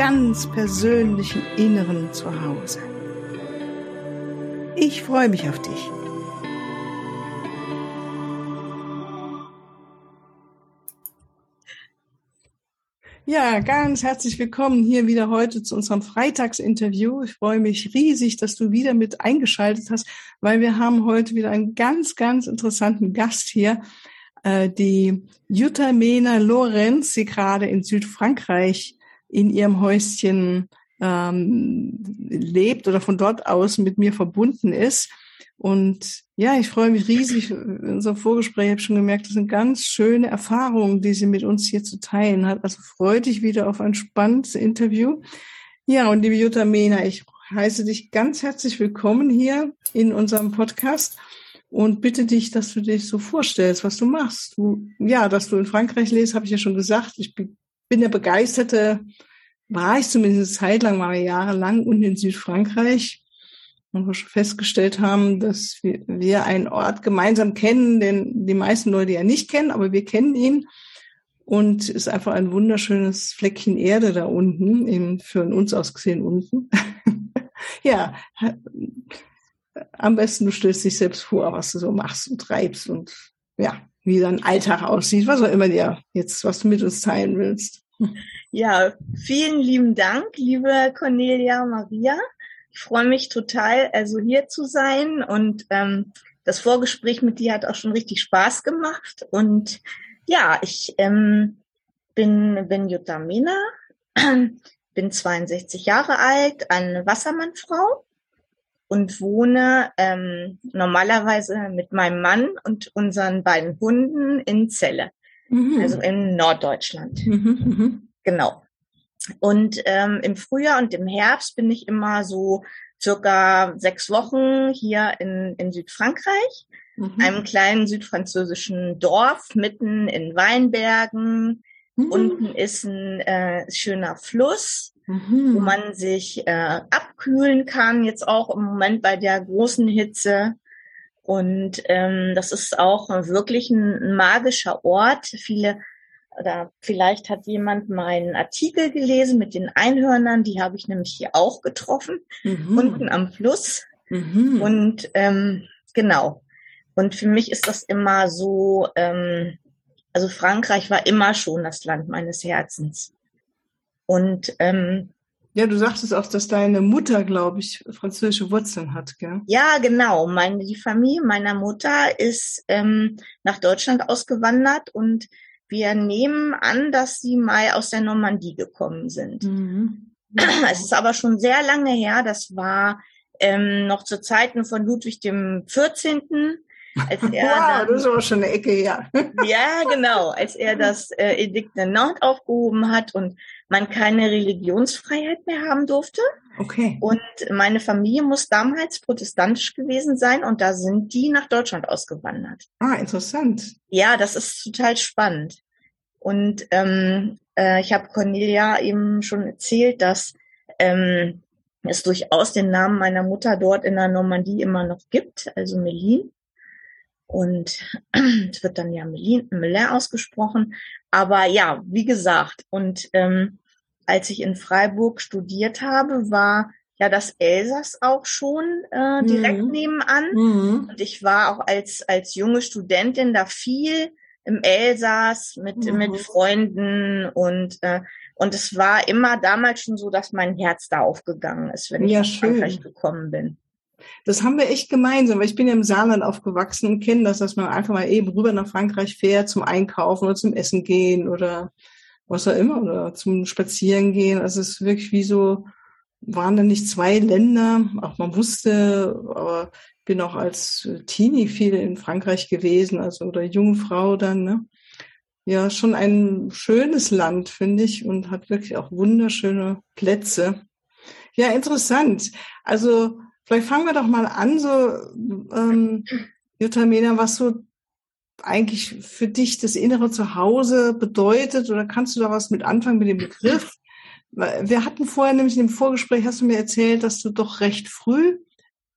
ganz persönlichen Inneren zu Hause. Ich freue mich auf dich. Ja, ganz herzlich willkommen hier wieder heute zu unserem Freitagsinterview. Ich freue mich riesig, dass du wieder mit eingeschaltet hast, weil wir haben heute wieder einen ganz, ganz interessanten Gast hier, äh, die Jutta Mena Lorenz, die gerade in Südfrankreich in ihrem Häuschen ähm, lebt oder von dort aus mit mir verbunden ist. Und ja, ich freue mich riesig. In unserem Vorgespräch habe ich schon gemerkt, das sind ganz schöne Erfahrungen, die sie mit uns hier zu teilen hat. Also freue dich wieder auf ein spannendes Interview. Ja, und liebe Jutta Mena, ich heiße dich ganz herzlich willkommen hier in unserem Podcast und bitte dich, dass du dich so vorstellst, was du machst. Du, ja, dass du in Frankreich lebst, habe ich ja schon gesagt. Ich der begeisterte, war ich zumindest zeitlang, war jahrelang unten in Südfrankreich und wir schon festgestellt haben, dass wir, wir einen Ort gemeinsam kennen, den die meisten Leute ja nicht kennen, aber wir kennen ihn. Und ist einfach ein wunderschönes Fleckchen Erde da unten, eben für uns aus gesehen unten. ja, am besten du stellst dich selbst vor, was du so machst und treibst und ja, wie dein Alltag aussieht, was auch immer dir jetzt, was du mit uns teilen willst. Ja, vielen lieben Dank, liebe Cornelia Maria. Ich freue mich total, also hier zu sein und ähm, das Vorgespräch mit dir hat auch schon richtig Spaß gemacht und ja, ich ähm, bin, bin Jutta Mena, bin 62 Jahre alt, eine Wassermannfrau und wohne ähm, normalerweise mit meinem Mann und unseren beiden Hunden in Celle, mhm. also in Norddeutschland. Mhm, mhm, genau. Und ähm, im Frühjahr und im Herbst bin ich immer so circa sechs Wochen hier in, in Südfrankreich, mhm. einem kleinen südfranzösischen Dorf mitten in Weinbergen. Mhm. Unten ist ein äh, schöner Fluss mhm. wo man sich äh, abkühlen kann, jetzt auch im Moment bei der großen Hitze. Und ähm, das ist auch wirklich ein, magischer Ort. Viele oder vielleicht hat jemand meinen Artikel gelesen mit den Einhörnern, die habe ich nämlich hier auch getroffen, mhm. unten am Fluss. Mhm. Und ähm, genau. Und für mich ist das immer so, ähm, also Frankreich war immer schon das Land meines Herzens. Und ähm, ja, du sagtest auch, dass deine Mutter, glaube ich, französische Wurzeln hat, gell? Ja, genau. Meine, die Familie meiner Mutter ist ähm, nach Deutschland ausgewandert und wir nehmen an, dass sie mal aus der Normandie gekommen sind. Mhm. Es ist aber schon sehr lange her. Das war ähm, noch zu Zeiten von Ludwig dem 14. Als er wow, dann, das ist aber schon eine Ecke, ja. ja, genau. Als er das äh, Edikt Nantes aufgehoben hat und man keine Religionsfreiheit mehr haben durfte. Okay. Und meine Familie muss damals protestantisch gewesen sein und da sind die nach Deutschland ausgewandert. Ah, interessant. Ja, das ist total spannend. Und ähm, äh, ich habe Cornelia eben schon erzählt, dass ähm, es durchaus den Namen meiner Mutter dort in der Normandie immer noch gibt, also Melin. Und es wird dann ja Melin, ausgesprochen. Aber ja, wie gesagt, und ähm, als ich in Freiburg studiert habe, war ja das Elsass auch schon äh, direkt mhm. nebenan. Mhm. Und ich war auch als, als junge Studentin da viel im Elsass mit, mhm. mit Freunden und, äh, und es war immer damals schon so, dass mein Herz da aufgegangen ist, wenn ich ja, nach Frankreich gekommen bin. Das haben wir echt gemeinsam, weil ich bin ja im Saarland aufgewachsen und kenne das, dass man einfach mal eben rüber nach Frankreich fährt zum Einkaufen oder zum Essen gehen oder was auch immer oder zum Spazieren gehen. Also es ist wirklich wie so, waren da nicht zwei Länder, auch man wusste, aber bin auch als Teenie viel in Frankreich gewesen, also oder junge Frau dann, ne? Ja, schon ein schönes Land, finde ich, und hat wirklich auch wunderschöne Plätze. Ja, interessant. Also vielleicht fangen wir doch mal an, so ähm, Jutta Mena, was so eigentlich für dich das innere Zuhause bedeutet oder kannst du da was mit anfangen mit dem Begriff? Wir hatten vorher nämlich in dem Vorgespräch, hast du mir erzählt, dass du doch recht früh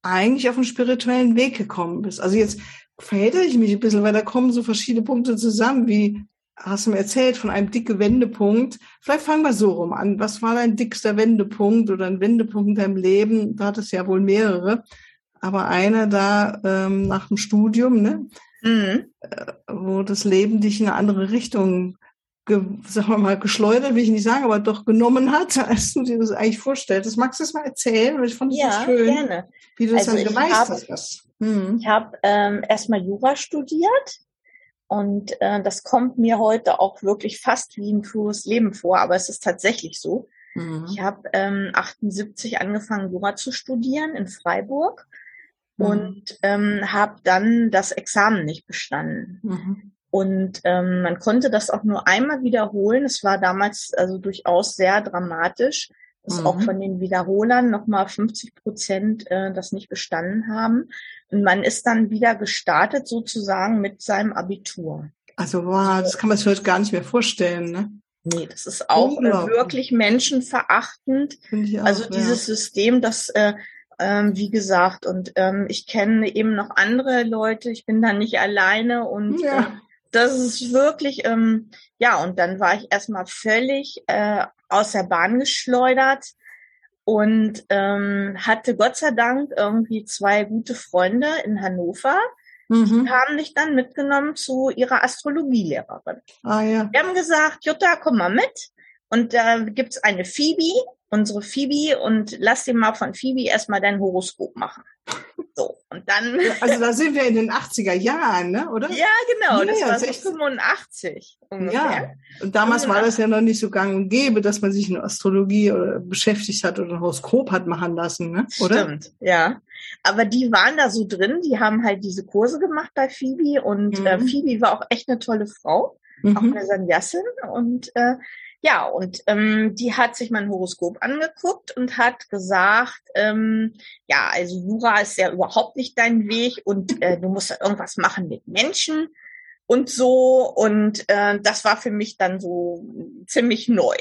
eigentlich auf einen spirituellen Weg gekommen bist. Also jetzt verhätte ich mich ein bisschen, weil da kommen so verschiedene Punkte zusammen, wie hast du mir erzählt von einem dicken Wendepunkt. Vielleicht fangen wir so rum an. Was war dein dickster Wendepunkt oder ein Wendepunkt in deinem Leben? Da hattest ja wohl mehrere, aber einer da ähm, nach dem Studium, ne? Mhm. Äh, wo das Leben dich in eine andere Richtung ge, sagen wir mal, geschleudert, will ich nicht sagen, aber doch genommen hat, als du dir das eigentlich vorstellst. Das magst du das mal erzählen? Ich fand das ja, so schön, gerne. wie du das also dann gemeistert hast. Hm. Ich habe ähm, erstmal Jura studiert und äh, das kommt mir heute auch wirklich fast wie ein frühes Leben vor, aber es ist tatsächlich so. Mhm. Ich habe ähm, 78 angefangen, Jura zu studieren in Freiburg mhm. und ähm, habe dann das Examen nicht bestanden. Mhm. Und ähm, man konnte das auch nur einmal wiederholen. Es war damals also durchaus sehr dramatisch, dass mhm. auch von den Wiederholern nochmal 50 Prozent äh, das nicht bestanden haben. Und man ist dann wieder gestartet sozusagen mit seinem Abitur. Also wow, das kann man sich heute gar nicht mehr vorstellen, ne? Nee, das ist auch äh, wirklich menschenverachtend. Auch, also dieses ja. System, das äh, ähm, wie gesagt, und ähm, ich kenne eben noch andere Leute, ich bin da nicht alleine und ja. äh, das ist wirklich, ähm, ja, und dann war ich erstmal völlig äh, aus der Bahn geschleudert und ähm, hatte Gott sei Dank irgendwie zwei gute Freunde in Hannover. Mhm. Die haben mich dann mitgenommen zu ihrer Astrologielehrerin. Ah, ja. Die haben gesagt, Jutta, komm mal mit. Und da gibt's eine Phoebe, unsere Phoebe, und lass dir mal von Phoebe erstmal dein Horoskop machen. So, und dann. Also da sind wir in den 80er Jahren, ne? oder? Ja, genau. Ja, das war so 85 ungefähr. Ja, und damals 85. war das ja noch nicht so gang und gäbe, dass man sich in Astrologie oder beschäftigt hat oder ein Horoskop hat machen lassen, ne? oder? Stimmt, ja. Aber die waren da so drin, die haben halt diese Kurse gemacht bei Phoebe und äh, mhm. äh, Phoebe war auch echt eine tolle Frau, mhm. auch eine Sanyasin und äh, ja, und ähm, die hat sich mein Horoskop angeguckt und hat gesagt, ähm, ja, also Jura ist ja überhaupt nicht dein Weg und äh, du musst irgendwas machen mit Menschen und so. Und äh, das war für mich dann so ziemlich neu.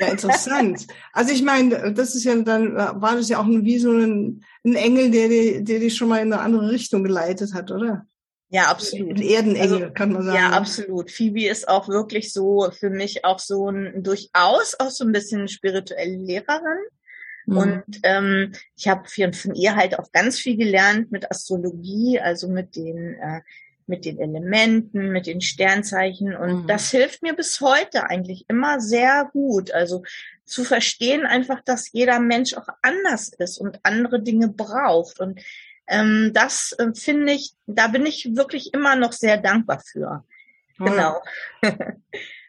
Ja, interessant. Also ich meine, das ist ja dann, war das ja auch wie so ein, ein Engel, der, der dich schon mal in eine andere Richtung geleitet hat, oder? Ja, absolut. Erdenengel, also, kann man sagen. Ja, absolut. Phoebe ist auch wirklich so für mich auch so ein durchaus auch so ein bisschen spirituelle Lehrerin. Mhm. Und ähm, ich habe von ihr halt auch ganz viel gelernt mit Astrologie, also mit den äh, mit den Elementen, mit den Sternzeichen. Und mhm. das hilft mir bis heute eigentlich immer sehr gut. Also zu verstehen einfach, dass jeder Mensch auch anders ist und andere Dinge braucht. Und ähm, das äh, finde ich, da bin ich wirklich immer noch sehr dankbar für. Genau.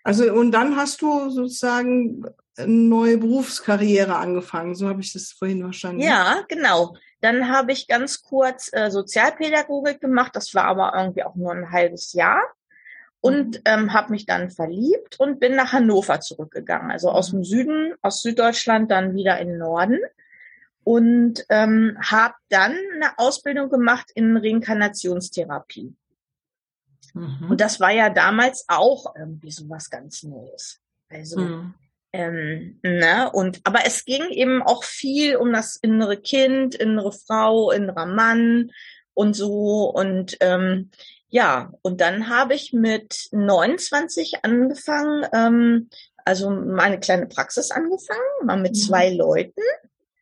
Also und dann hast du sozusagen eine neue Berufskarriere angefangen, so habe ich das vorhin verstanden. Ja, genau. Dann habe ich ganz kurz äh, Sozialpädagogik gemacht, das war aber irgendwie auch nur ein halbes Jahr und mhm. ähm, habe mich dann verliebt und bin nach Hannover zurückgegangen, also aus mhm. dem Süden, aus Süddeutschland dann wieder in den Norden und ähm, habe dann eine Ausbildung gemacht in Reinkarnationstherapie. Mhm. Und das war ja damals auch irgendwie so was ganz Neues. Also mhm. ähm, ne? und aber es ging eben auch viel um das innere Kind, innere Frau, innerer Mann und so und ähm, ja und dann habe ich mit 29 angefangen, ähm, also meine kleine Praxis angefangen, mal mit mhm. zwei Leuten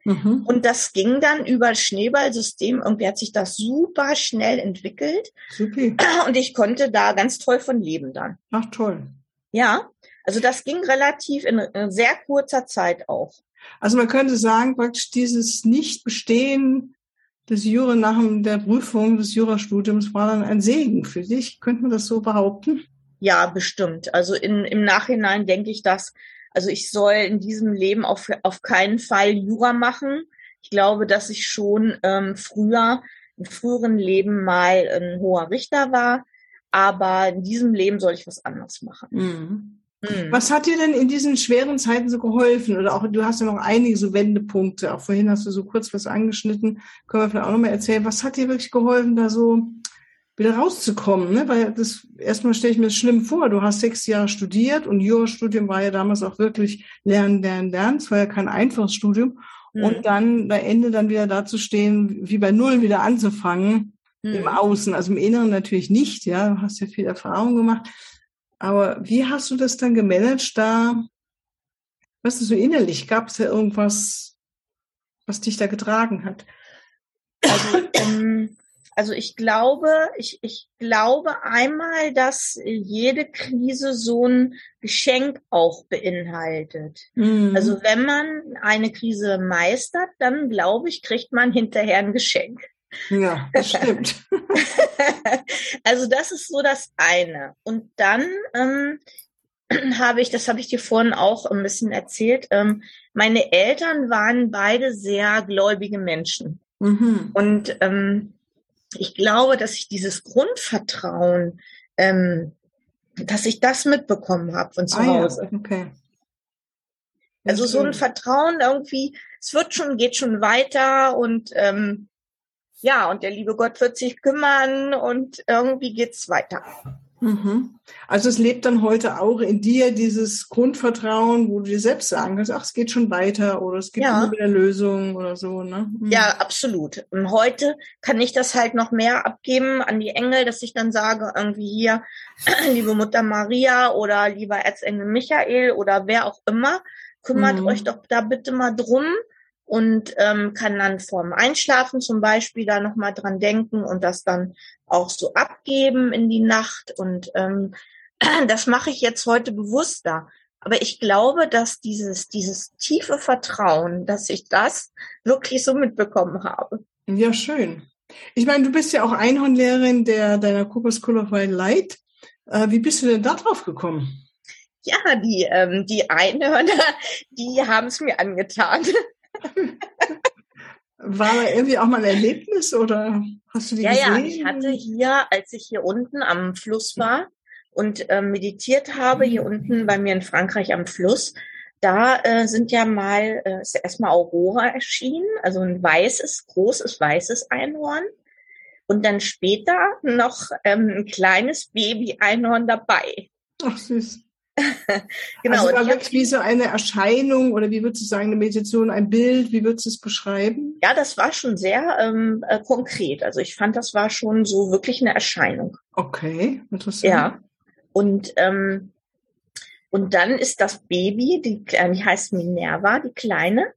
Mhm. Und das ging dann über Schneeballsystem. Irgendwie hat sich das super schnell entwickelt. Super. Und ich konnte da ganz toll von leben dann. Ach toll. Ja, also das ging relativ in, in sehr kurzer Zeit auch. Also man könnte sagen, praktisch dieses Nicht-Bestehen des Jura nach der Prüfung des Jurastudiums war dann ein Segen für dich. Könnte man das so behaupten? Ja, bestimmt. Also in, im Nachhinein denke ich, dass also ich soll in diesem Leben auf, auf keinen Fall Jura machen. Ich glaube, dass ich schon ähm, früher, im früheren Leben mal ein hoher Richter war, aber in diesem Leben soll ich was anderes machen. Mhm. Mhm. Was hat dir denn in diesen schweren Zeiten so geholfen? Oder auch, du hast ja noch einige so Wendepunkte. Auch vorhin hast du so kurz was angeschnitten. Können wir vielleicht auch nochmal erzählen. Was hat dir wirklich geholfen, da so wieder rauszukommen? Ne? Weil das, erstmal stelle ich mir das schlimm vor. Du hast sechs Jahre studiert und Jurastudium war ja damals auch wirklich lernen, lernen, lernen. Es war ja kein einfaches Studium. Mhm. Und dann am Ende dann wieder da zu stehen, wie bei Null wieder anzufangen. Mhm. Im Außen, also im Inneren natürlich nicht, ja. Du hast ja viel Erfahrung gemacht. Aber wie hast du das dann gemanagt da? Was ist so innerlich? Gab es da irgendwas, was dich da getragen hat? Also, ähm, also ich glaube, ich, ich glaube einmal, dass jede Krise so ein Geschenk auch beinhaltet. Mhm. Also wenn man eine Krise meistert, dann glaube ich, kriegt man hinterher ein Geschenk. Ja, das stimmt. also das ist so das eine. Und dann ähm, habe ich, das habe ich dir vorhin auch ein bisschen erzählt, ähm, meine Eltern waren beide sehr gläubige Menschen. Mhm. Und ähm, ich glaube, dass ich dieses Grundvertrauen, ähm, dass ich das mitbekommen habe von zu ah, Hause. Ja. Okay. Also so ein Vertrauen irgendwie, es wird schon, geht schon weiter und ähm, ja, und der liebe Gott wird sich kümmern und irgendwie geht's weiter. Mhm. Also es lebt dann heute auch in dir dieses Grundvertrauen, wo du dir selbst sagen kannst, ach, es geht schon weiter oder es gibt ja. immer wieder Lösungen oder so, ne? Mhm. Ja, absolut. Und heute kann ich das halt noch mehr abgeben an die Engel, dass ich dann sage, irgendwie hier, liebe Mutter Maria oder lieber Erzengel Michael oder wer auch immer, kümmert mhm. euch doch da bitte mal drum und ähm, kann dann vorm Einschlafen zum Beispiel da nochmal dran denken und das dann auch so abgeben in die Nacht. Und ähm, das mache ich jetzt heute bewusster. Aber ich glaube, dass dieses, dieses tiefe Vertrauen, dass ich das wirklich so mitbekommen habe. Ja, schön. Ich meine, du bist ja auch Einhornlehrerin der deiner of Wild Light. Äh, wie bist du denn da drauf gekommen? Ja, die, ähm, die Einhörner, die haben es mir angetan. War da irgendwie auch mal ein Erlebnis oder hast du die ja, gesehen? Ja, ich hatte hier, als ich hier unten am Fluss war und äh, meditiert habe, hier unten bei mir in Frankreich am Fluss, da äh, sind ja mal, äh, ist ja erstmal Aurora erschienen, also ein weißes, großes weißes Einhorn. Und dann später noch ähm, ein kleines Baby-Einhorn dabei. Ach süß. genau. Also war wirklich wie so eine Erscheinung oder wie würdest du sagen, eine Meditation, ein Bild, wie würdest du es beschreiben? Ja, das war schon sehr ähm, äh, konkret. Also ich fand, das war schon so wirklich eine Erscheinung. Okay, interessant. Ja. Und ähm, und dann ist das Baby, die, äh, die heißt Minerva, die Kleine,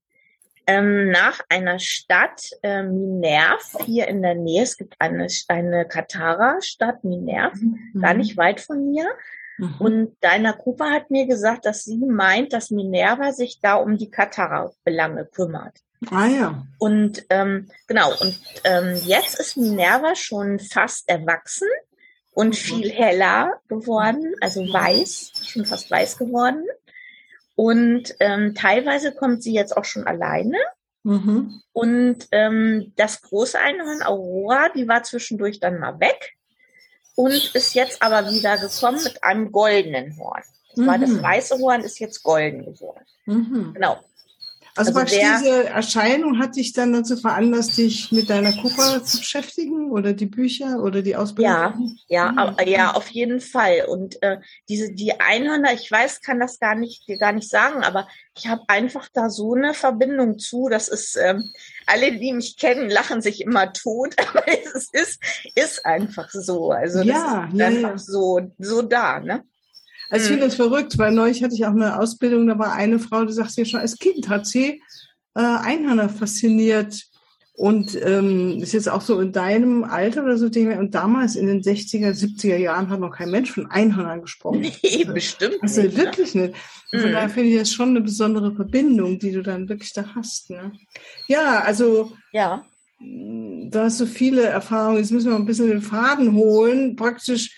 ähm, nach einer Stadt, äh, Minerv, hier in der Nähe. Es gibt eine, eine Katara-Stadt, Minerv, mhm. gar nicht weit von mir. Mhm. Und Deiner Cooper hat mir gesagt, dass sie meint, dass Minerva sich da um die Katara-Belange kümmert. Ah ja. Und ähm, genau, und ähm, jetzt ist Minerva schon fast erwachsen und mhm. viel heller geworden, also weiß, schon fast weiß geworden. Und ähm, teilweise kommt sie jetzt auch schon alleine. Mhm. Und ähm, das große Einhorn Aurora, die war zwischendurch dann mal weg und ist jetzt aber wieder gekommen mit einem goldenen Horn. Das, mhm. das weiße Horn ist jetzt golden geworden. Mhm. Genau. Also, also diese Erscheinung hat dich dann dazu veranlasst, dich mit deiner Kupa zu beschäftigen oder die Bücher oder die Ausbildung? Ja, ja, mhm. ja, auf jeden Fall. Und äh, diese die Einhörner, ich weiß, kann das gar nicht gar nicht sagen, aber ich habe einfach da so eine Verbindung zu. Das ist ähm, alle, die mich kennen, lachen sich immer tot, aber es ist ist einfach so. Also ja, das ist ja, einfach ja. so so da, ne? Also ich finde das verrückt, weil neulich hatte ich auch eine Ausbildung, da war eine Frau, die sagt, ja schon als Kind hat sie äh, Einhörner fasziniert und ähm, ist jetzt auch so in deinem Alter oder so. Und damals in den 60er, 70er Jahren hat noch kein Mensch von Einhörnern gesprochen. Nee, bestimmt also nicht. wirklich nicht. Und von mhm. daher finde ich das schon eine besondere Verbindung, die du dann wirklich da hast. Ne? Ja, also ja. da hast du viele Erfahrungen. Jetzt müssen wir ein bisschen den Faden holen. Praktisch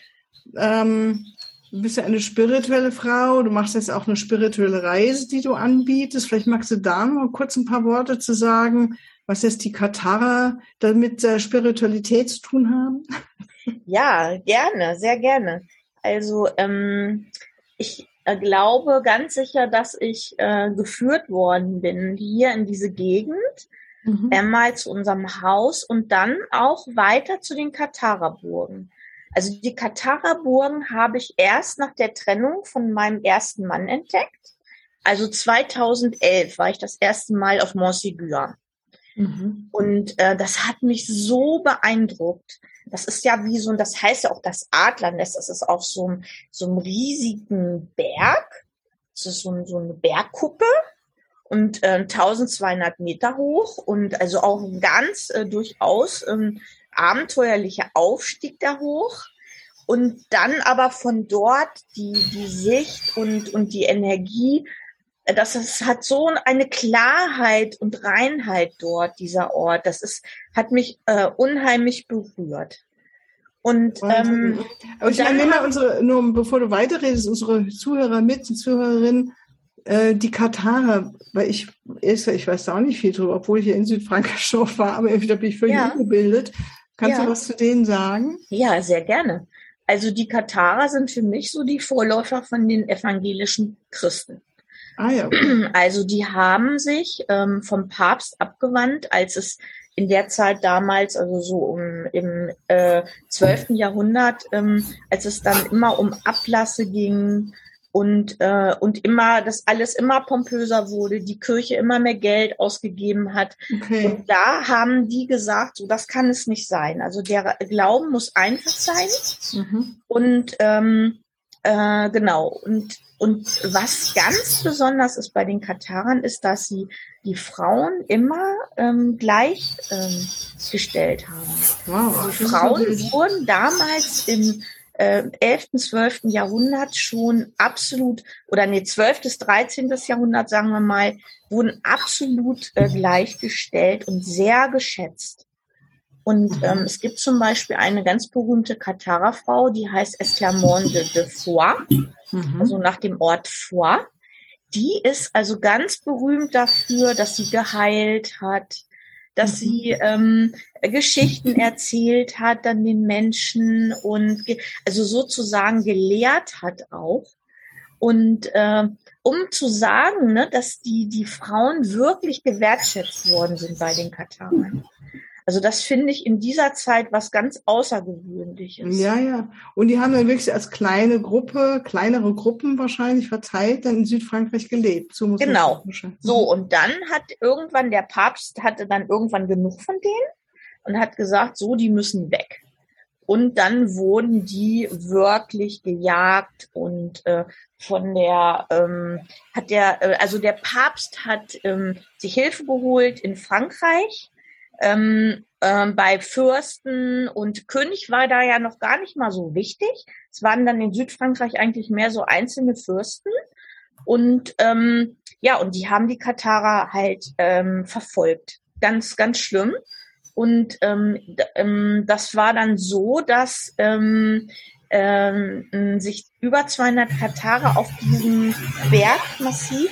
ähm, Du bist ja eine spirituelle Frau, du machst jetzt auch eine spirituelle Reise, die du anbietest. Vielleicht magst du da noch kurz ein paar Worte zu sagen, was jetzt die Katara damit der Spiritualität zu tun haben. Ja, gerne, sehr gerne. Also ähm, ich, äh, glaube ganz sicher, dass ich äh, geführt worden bin hier in diese Gegend, mhm. einmal zu unserem Haus und dann auch weiter zu den Katara-Burgen. Also die Katara-Burgen habe ich erst nach der Trennung von meinem ersten Mann entdeckt. Also 2011 war ich das erste Mal auf Montségur. Mhm. Und äh, das hat mich so beeindruckt. Das ist ja wie so, das heißt ja auch das Adlernest. Das ist auf so einem, so einem riesigen Berg. Das ist so, so eine Bergkuppe und äh, 1200 Meter hoch und also auch ganz äh, durchaus ähm, abenteuerlicher Aufstieg da hoch. Und dann aber von dort die, die Sicht und, und die Energie das ist, hat so eine Klarheit und Reinheit dort, dieser Ort. Das ist, hat mich äh, unheimlich berührt. Und, ähm, Aber ich meine, mal unsere, nur bevor du weiterredest, unsere Zuhörer mit, Zuhörerinnen, äh, die Katarer, weil ich, ich weiß da auch nicht viel drüber, obwohl ich hier in Südfrankreich schon war, aber da bin ich völlig ja. ungebildet. Kannst ja. du was zu denen sagen? Ja, sehr gerne. Also die Katarer sind für mich so die Vorläufer von den evangelischen Christen. Ah, ja. Also die haben sich ähm, vom Papst abgewandt, als es in der Zeit damals, also so um, im äh, 12. Jahrhundert, ähm, als es dann immer um Ablasse ging und, äh, und immer, dass alles immer pompöser wurde, die Kirche immer mehr Geld ausgegeben hat. Okay. Und da haben die gesagt, so das kann es nicht sein. Also der Glauben muss einfach sein. Mhm. Und ähm, äh, genau, und und was ganz besonders ist bei den Katarern, ist, dass sie die Frauen immer ähm, gleichgestellt ähm, haben. Wow, die Frauen wurden damals im äh, 11., 12. Jahrhundert schon absolut, oder nee, 12. bis 13. Jahrhundert, sagen wir mal, wurden absolut äh, gleichgestellt und sehr geschätzt. Und mhm. ähm, es gibt zum Beispiel eine ganz berühmte Katara-Frau, die heißt Esclarmonde de, de Foix mhm. also nach dem Ort vor. Die ist also ganz berühmt dafür, dass sie geheilt hat, dass sie ähm, Geschichten erzählt hat an den Menschen und also sozusagen gelehrt hat auch. Und äh, um zu sagen, ne, dass die, die Frauen wirklich gewertschätzt worden sind bei den Katarern. Also das finde ich in dieser Zeit was ganz Außergewöhnliches. Ja, ja. Und die haben dann wirklich als kleine Gruppe, kleinere Gruppen wahrscheinlich verteilt, dann in Südfrankreich gelebt. So genau. So, und dann hat irgendwann der Papst hatte dann irgendwann genug von denen und hat gesagt, so, die müssen weg. Und dann wurden die wirklich gejagt und äh, von der ähm, hat der äh, also der Papst hat ähm, sich Hilfe geholt in Frankreich ähm, ähm, bei Fürsten und König war da ja noch gar nicht mal so wichtig. Es waren dann in Südfrankreich eigentlich mehr so einzelne Fürsten. Und ähm, ja, und die haben die Katarer halt ähm, verfolgt. Ganz, ganz schlimm. Und ähm, ähm, das war dann so, dass ähm, ähm, sich über 200 Katare auf diesem Bergmassiv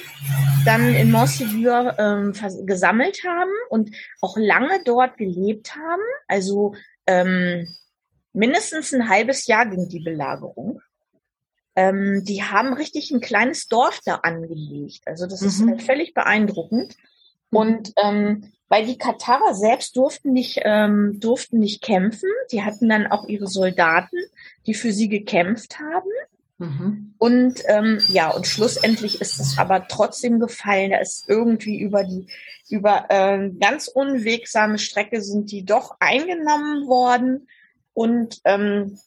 dann in Montségur ähm, gesammelt haben und auch lange dort gelebt haben. Also ähm, mindestens ein halbes Jahr ging die Belagerung. Ähm, die haben richtig ein kleines Dorf da angelegt. Also das mhm. ist halt völlig beeindruckend. Und ähm, weil die Katarer selbst durften nicht, ähm, durften nicht kämpfen. Die hatten dann auch ihre Soldaten, die für sie gekämpft haben. Mhm. Und ähm, ja, und schlussendlich ist es aber trotzdem gefallen. Da ist irgendwie über die, über äh, ganz unwegsame Strecke sind die doch eingenommen worden und ähm,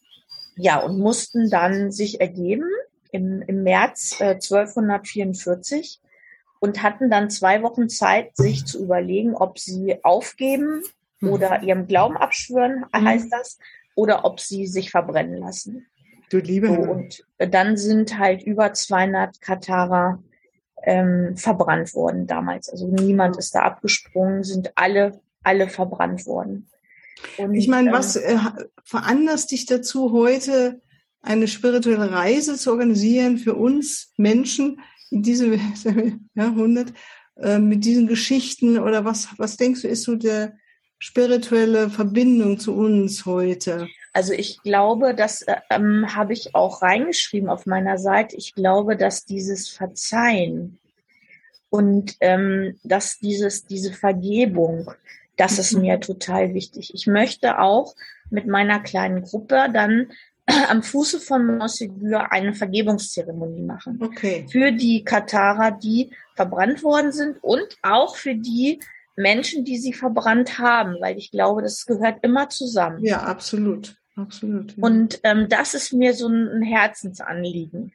ja, und mussten dann sich ergeben im, im März äh, 1244 und hatten dann zwei Wochen Zeit, sich zu überlegen, ob sie aufgeben mhm. oder ihrem Glauben abschwören, mhm. heißt das, oder ob sie sich verbrennen lassen. Du liebe. So, und dann sind halt über 200 Katarer ähm, verbrannt worden damals. Also niemand ist da abgesprungen, sind alle, alle verbrannt worden. Und, ich meine, ähm, was äh, veranlasst dich dazu, heute eine spirituelle Reise zu organisieren für uns Menschen, in diesem Jahrhundert äh, mit diesen Geschichten oder was, was denkst du, ist so der spirituelle Verbindung zu uns heute? Also ich glaube, das äh, ähm, habe ich auch reingeschrieben auf meiner Seite. Ich glaube, dass dieses Verzeihen und ähm, dass dieses diese Vergebung, das ist mir mhm. total wichtig. Ich möchte auch mit meiner kleinen Gruppe dann am Fuße von Montségur eine Vergebungszeremonie machen. Okay. Für die Katarer, die verbrannt worden sind und auch für die Menschen, die sie verbrannt haben, weil ich glaube, das gehört immer zusammen. Ja, absolut. Absolut. Ja. Und ähm, das ist mir so ein Herzensanliegen.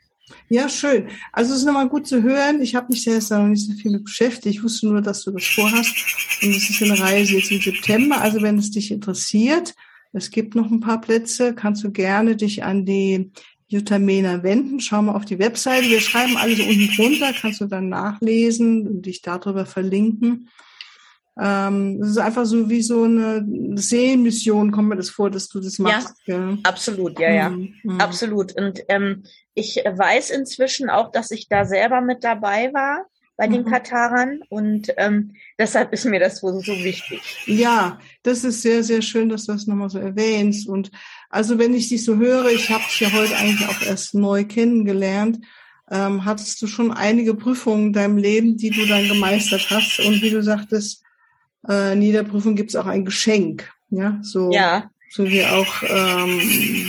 Ja, schön. Also es ist nochmal gut zu hören. Ich habe mich selbst noch nicht so viel mit beschäftigt. Ich wusste nur, dass du das vorhast. Und es ist eine Reise jetzt im September. Also wenn es dich interessiert, es gibt noch ein paar Plätze, kannst du gerne dich an die Jutta Mena wenden. Schau mal auf die Webseite. Wir schreiben alles unten drunter, kannst du dann nachlesen und dich darüber verlinken. Ähm, es ist einfach so wie so eine Seelenmission, kommt mir das vor, dass du das machst. Ja, ja. absolut, ja, ja, mhm. mhm. absolut. Und ähm, ich weiß inzwischen auch, dass ich da selber mit dabei war bei den mhm. Katarern und ähm, deshalb ist mir das wohl so wichtig. Ja, das ist sehr, sehr schön, dass du das nochmal so erwähnst. Und also wenn ich dich so höre, ich habe dich ja heute eigentlich auch erst neu kennengelernt, ähm, hattest du schon einige Prüfungen in deinem Leben, die du dann gemeistert hast. Und wie du sagtest, äh, in jeder Prüfung gibt es auch ein Geschenk. Ja, so. Ja. So wie auch, ähm,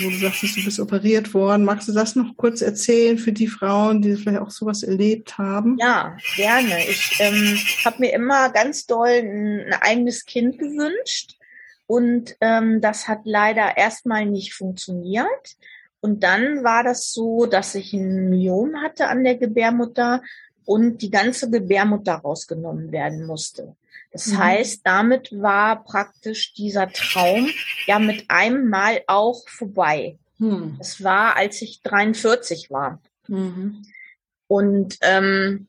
wo du sagst, du bist operiert worden. Magst du das noch kurz erzählen für die Frauen, die vielleicht auch sowas erlebt haben? Ja, gerne. Ich ähm, habe mir immer ganz doll ein, ein eigenes Kind gewünscht. Und ähm, das hat leider erstmal nicht funktioniert. Und dann war das so, dass ich ein Myom hatte an der Gebärmutter und die ganze Gebärmutter rausgenommen werden musste. Das mhm. heißt, damit war praktisch dieser Traum ja mit einem Mal auch vorbei. Mhm. Das war, als ich 43 war. Mhm. Und ähm,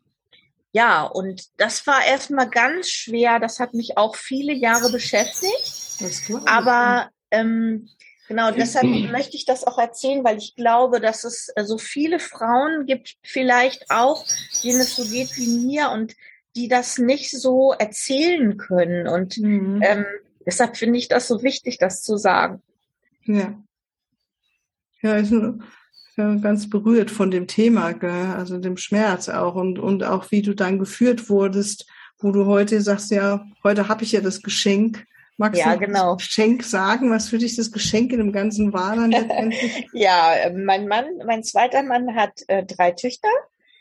ja, und das war erstmal ganz schwer. Das hat mich auch viele Jahre beschäftigt. Aber ähm, genau, deshalb möchte ich das auch erzählen, weil ich glaube, dass es äh, so viele Frauen gibt, vielleicht auch, denen es so geht wie mir und die das nicht so erzählen können. Und mhm. ähm, deshalb finde ich das so wichtig, das zu sagen. Ja. Ja, ist ganz berührt von dem Thema, gell? also dem Schmerz auch und, und auch wie du dann geführt wurdest, wo du heute sagst, ja, heute habe ich ja das Geschenk. Magst ja, du genau. das Geschenk sagen, was für dich das Geschenk in dem ganzen war dann letztendlich? ja, mein Mann, mein zweiter Mann hat äh, drei Töchter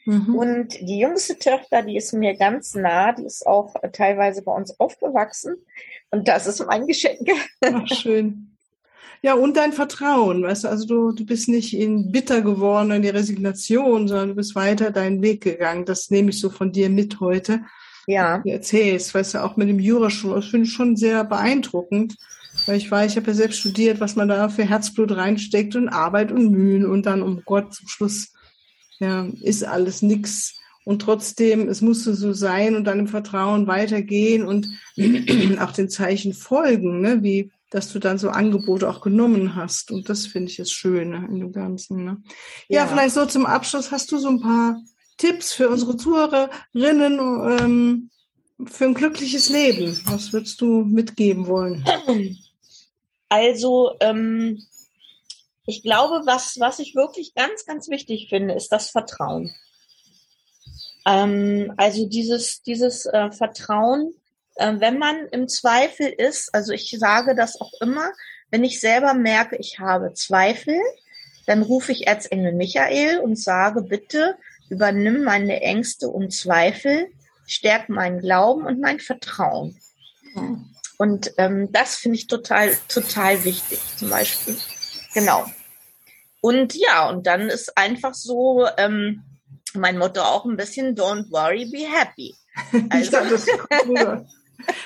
Mhm. Und die jüngste Tochter, die ist mir ganz nah, die ist auch teilweise bei uns aufgewachsen. Und das ist mein Geschenk. Ach, schön. Ja, und dein Vertrauen, weißt du, also du, du bist nicht in bitter geworden in die Resignation, sondern du bist weiter deinen Weg gegangen. Das nehme ich so von dir mit heute. Ja. Du erzählst, weißt du, auch mit dem Jurastudium, das finde ich schon sehr beeindruckend. Weil ich weiß, ich habe ja selbst studiert, was man da für Herzblut reinsteckt und Arbeit und Mühen und dann, um Gott, zum Schluss ja, ist alles nix. Und trotzdem, es musste so sein und dann im Vertrauen weitergehen und auch den Zeichen folgen, ne? wie dass du dann so Angebote auch genommen hast. Und das finde ich jetzt schön ne, in dem Ganzen. Ne? Ja, ja, vielleicht so zum Abschluss, hast du so ein paar Tipps für unsere Zuhörerinnen ähm, für ein glückliches Leben? Was würdest du mitgeben wollen? Also, ähm, ich glaube, was, was ich wirklich ganz, ganz wichtig finde, ist das Vertrauen. Ähm, also dieses, dieses äh, Vertrauen, äh, wenn man im Zweifel ist, also ich sage das auch immer, wenn ich selber merke, ich habe Zweifel, dann rufe ich Erzengel Michael und sage, bitte übernimm meine Ängste und Zweifel, stärk meinen Glauben und mein Vertrauen. Und ähm, das finde ich total, total wichtig, zum Beispiel. Genau. Und ja, und dann ist einfach so ähm, mein Motto auch ein bisschen Don't worry, be happy. Also,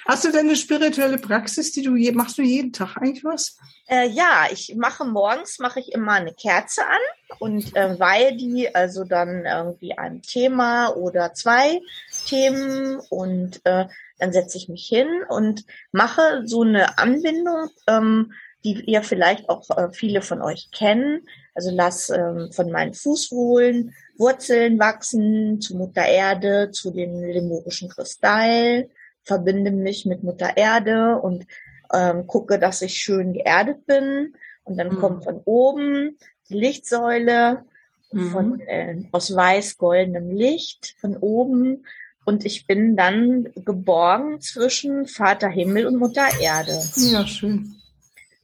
Hast du denn eine spirituelle Praxis, die du je, machst du jeden Tag eigentlich was? Äh, ja, ich mache morgens mache ich immer eine Kerze an und äh, weihe die also dann irgendwie ein Thema oder zwei Themen und äh, dann setze ich mich hin und mache so eine Anbindung, ähm, die ihr vielleicht auch äh, viele von euch kennen. Also lass ähm, von meinen Fußsohlen Wurzeln wachsen zu Mutter Erde, zu den lemurischen Kristall, verbinde mich mit Mutter Erde und ähm, gucke, dass ich schön geerdet bin Und dann mhm. kommt von oben die Lichtsäule mhm. von, äh, aus weiß-goldenem Licht von oben. Und ich bin dann geborgen zwischen Vater Himmel und Mutter Erde. Ja, schön.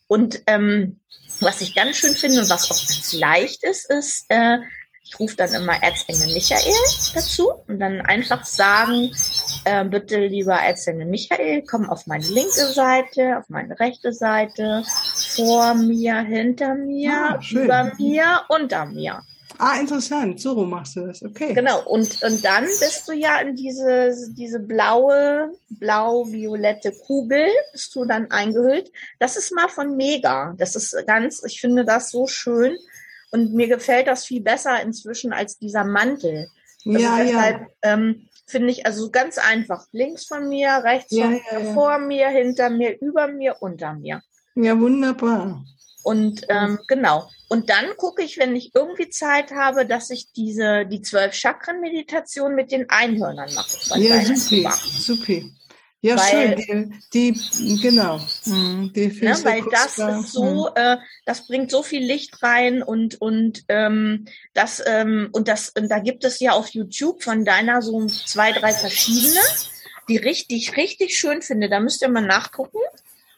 Und ähm, was ich ganz schön finde und was auch ganz leicht ist, ist, äh, ich rufe dann immer Erzengel Michael dazu und dann einfach sagen, äh, bitte lieber Erzengel Michael, komm auf meine linke Seite, auf meine rechte Seite, vor mir, hinter mir, ah, über mir, unter mir. Ah, interessant. So machst du das. Okay. Genau. Und, und dann bist du ja in diese, diese blaue, blau-violette Kugel, bist du dann eingehüllt. Das ist mal von Mega. Das ist ganz, ich finde das so schön. Und mir gefällt das viel besser inzwischen als dieser Mantel. Also ja, deshalb, ja. Ähm, finde ich also ganz einfach. Links von mir, rechts ja, von mir, ja. vor mir, hinter mir, über mir, unter mir. Ja, wunderbar. Und ähm, genau. Und dann gucke ich, wenn ich irgendwie Zeit habe, dass ich diese die zwölf Chakren-Meditation mit den Einhörnern mache. Ja, super, super. Ja, weil, schön. Die, die genau. Hm, die ne, weil das ist so, hm. äh, das bringt so viel Licht rein und und ähm, das ähm, und das und da gibt es ja auf YouTube von deiner so zwei drei verschiedene, die richtig richtig schön finde. Da müsst ihr mal nachgucken.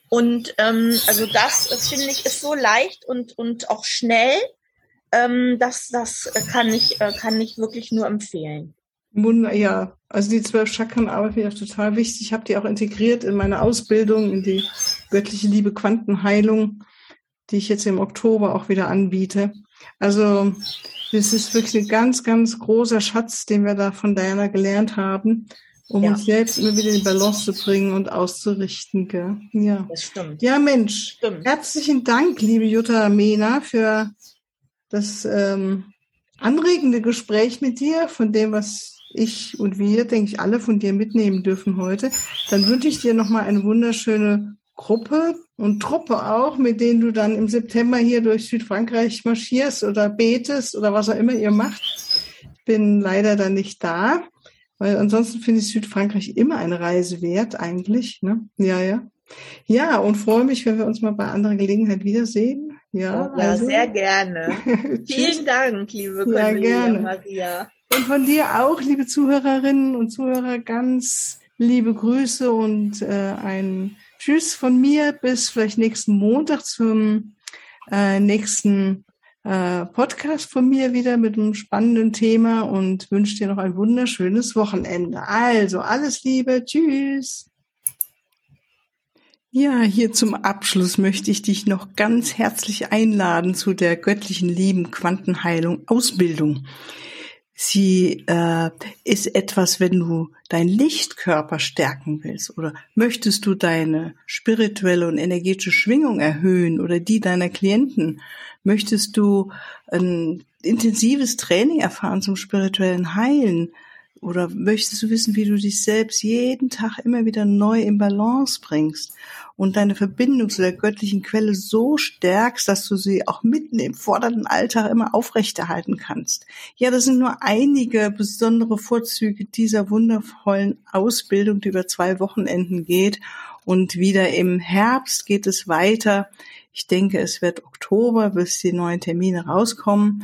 Und ähm, also das finde ich ist so leicht und und auch schnell. Ähm, das das kann ich äh, kann ich wirklich nur empfehlen. Wunder, ja, also die zwölf Chakrenarbeit finde ich total wichtig. Ich habe die auch integriert in meine Ausbildung, in die göttliche Liebe Quantenheilung, die ich jetzt im Oktober auch wieder anbiete. Also das ist wirklich ein ganz, ganz großer Schatz, den wir da von Diana gelernt haben, um ja. uns selbst immer wieder in die Balance zu bringen und auszurichten. Gell? Ja, das stimmt. Ja, Mensch, stimmt. herzlichen Dank, liebe Jutta Mena, für das ähm, anregende Gespräch mit dir, von dem, was ich und wir, denke ich, alle von dir mitnehmen dürfen heute, dann wünsche ich dir nochmal eine wunderschöne Gruppe und Truppe auch, mit denen du dann im September hier durch Südfrankreich marschierst oder betest oder was auch immer ihr macht. Ich bin leider dann nicht da, weil ansonsten finde ich Südfrankreich immer eine Reise wert eigentlich. Ne? Ja, ja. Ja, und freue mich, wenn wir uns mal bei anderer Gelegenheit wiedersehen. Ja, ja also. sehr gerne. Vielen Dank, liebe Cornelia ja, gerne. Maria. Und von dir auch, liebe Zuhörerinnen und Zuhörer, ganz liebe Grüße und äh, ein Tschüss von mir bis vielleicht nächsten Montag zum äh, nächsten äh, Podcast von mir wieder mit einem spannenden Thema und wünsche dir noch ein wunderschönes Wochenende. Also alles Liebe, tschüss. Ja, hier zum Abschluss möchte ich dich noch ganz herzlich einladen zu der göttlichen Lieben Quantenheilung Ausbildung. Sie äh, ist etwas, wenn du deinen Lichtkörper stärken willst oder möchtest du deine spirituelle und energetische Schwingung erhöhen oder die deiner Klienten, möchtest du ein intensives Training erfahren zum spirituellen Heilen oder möchtest du wissen, wie du dich selbst jeden Tag immer wieder neu in Balance bringst und deine Verbindung zu der göttlichen Quelle so stärkst, dass du sie auch mitten im fordernden Alltag immer aufrechterhalten kannst. Ja, das sind nur einige besondere Vorzüge dieser wundervollen Ausbildung, die über zwei Wochenenden geht. Und wieder im Herbst geht es weiter. Ich denke, es wird Oktober, bis die neuen Termine rauskommen.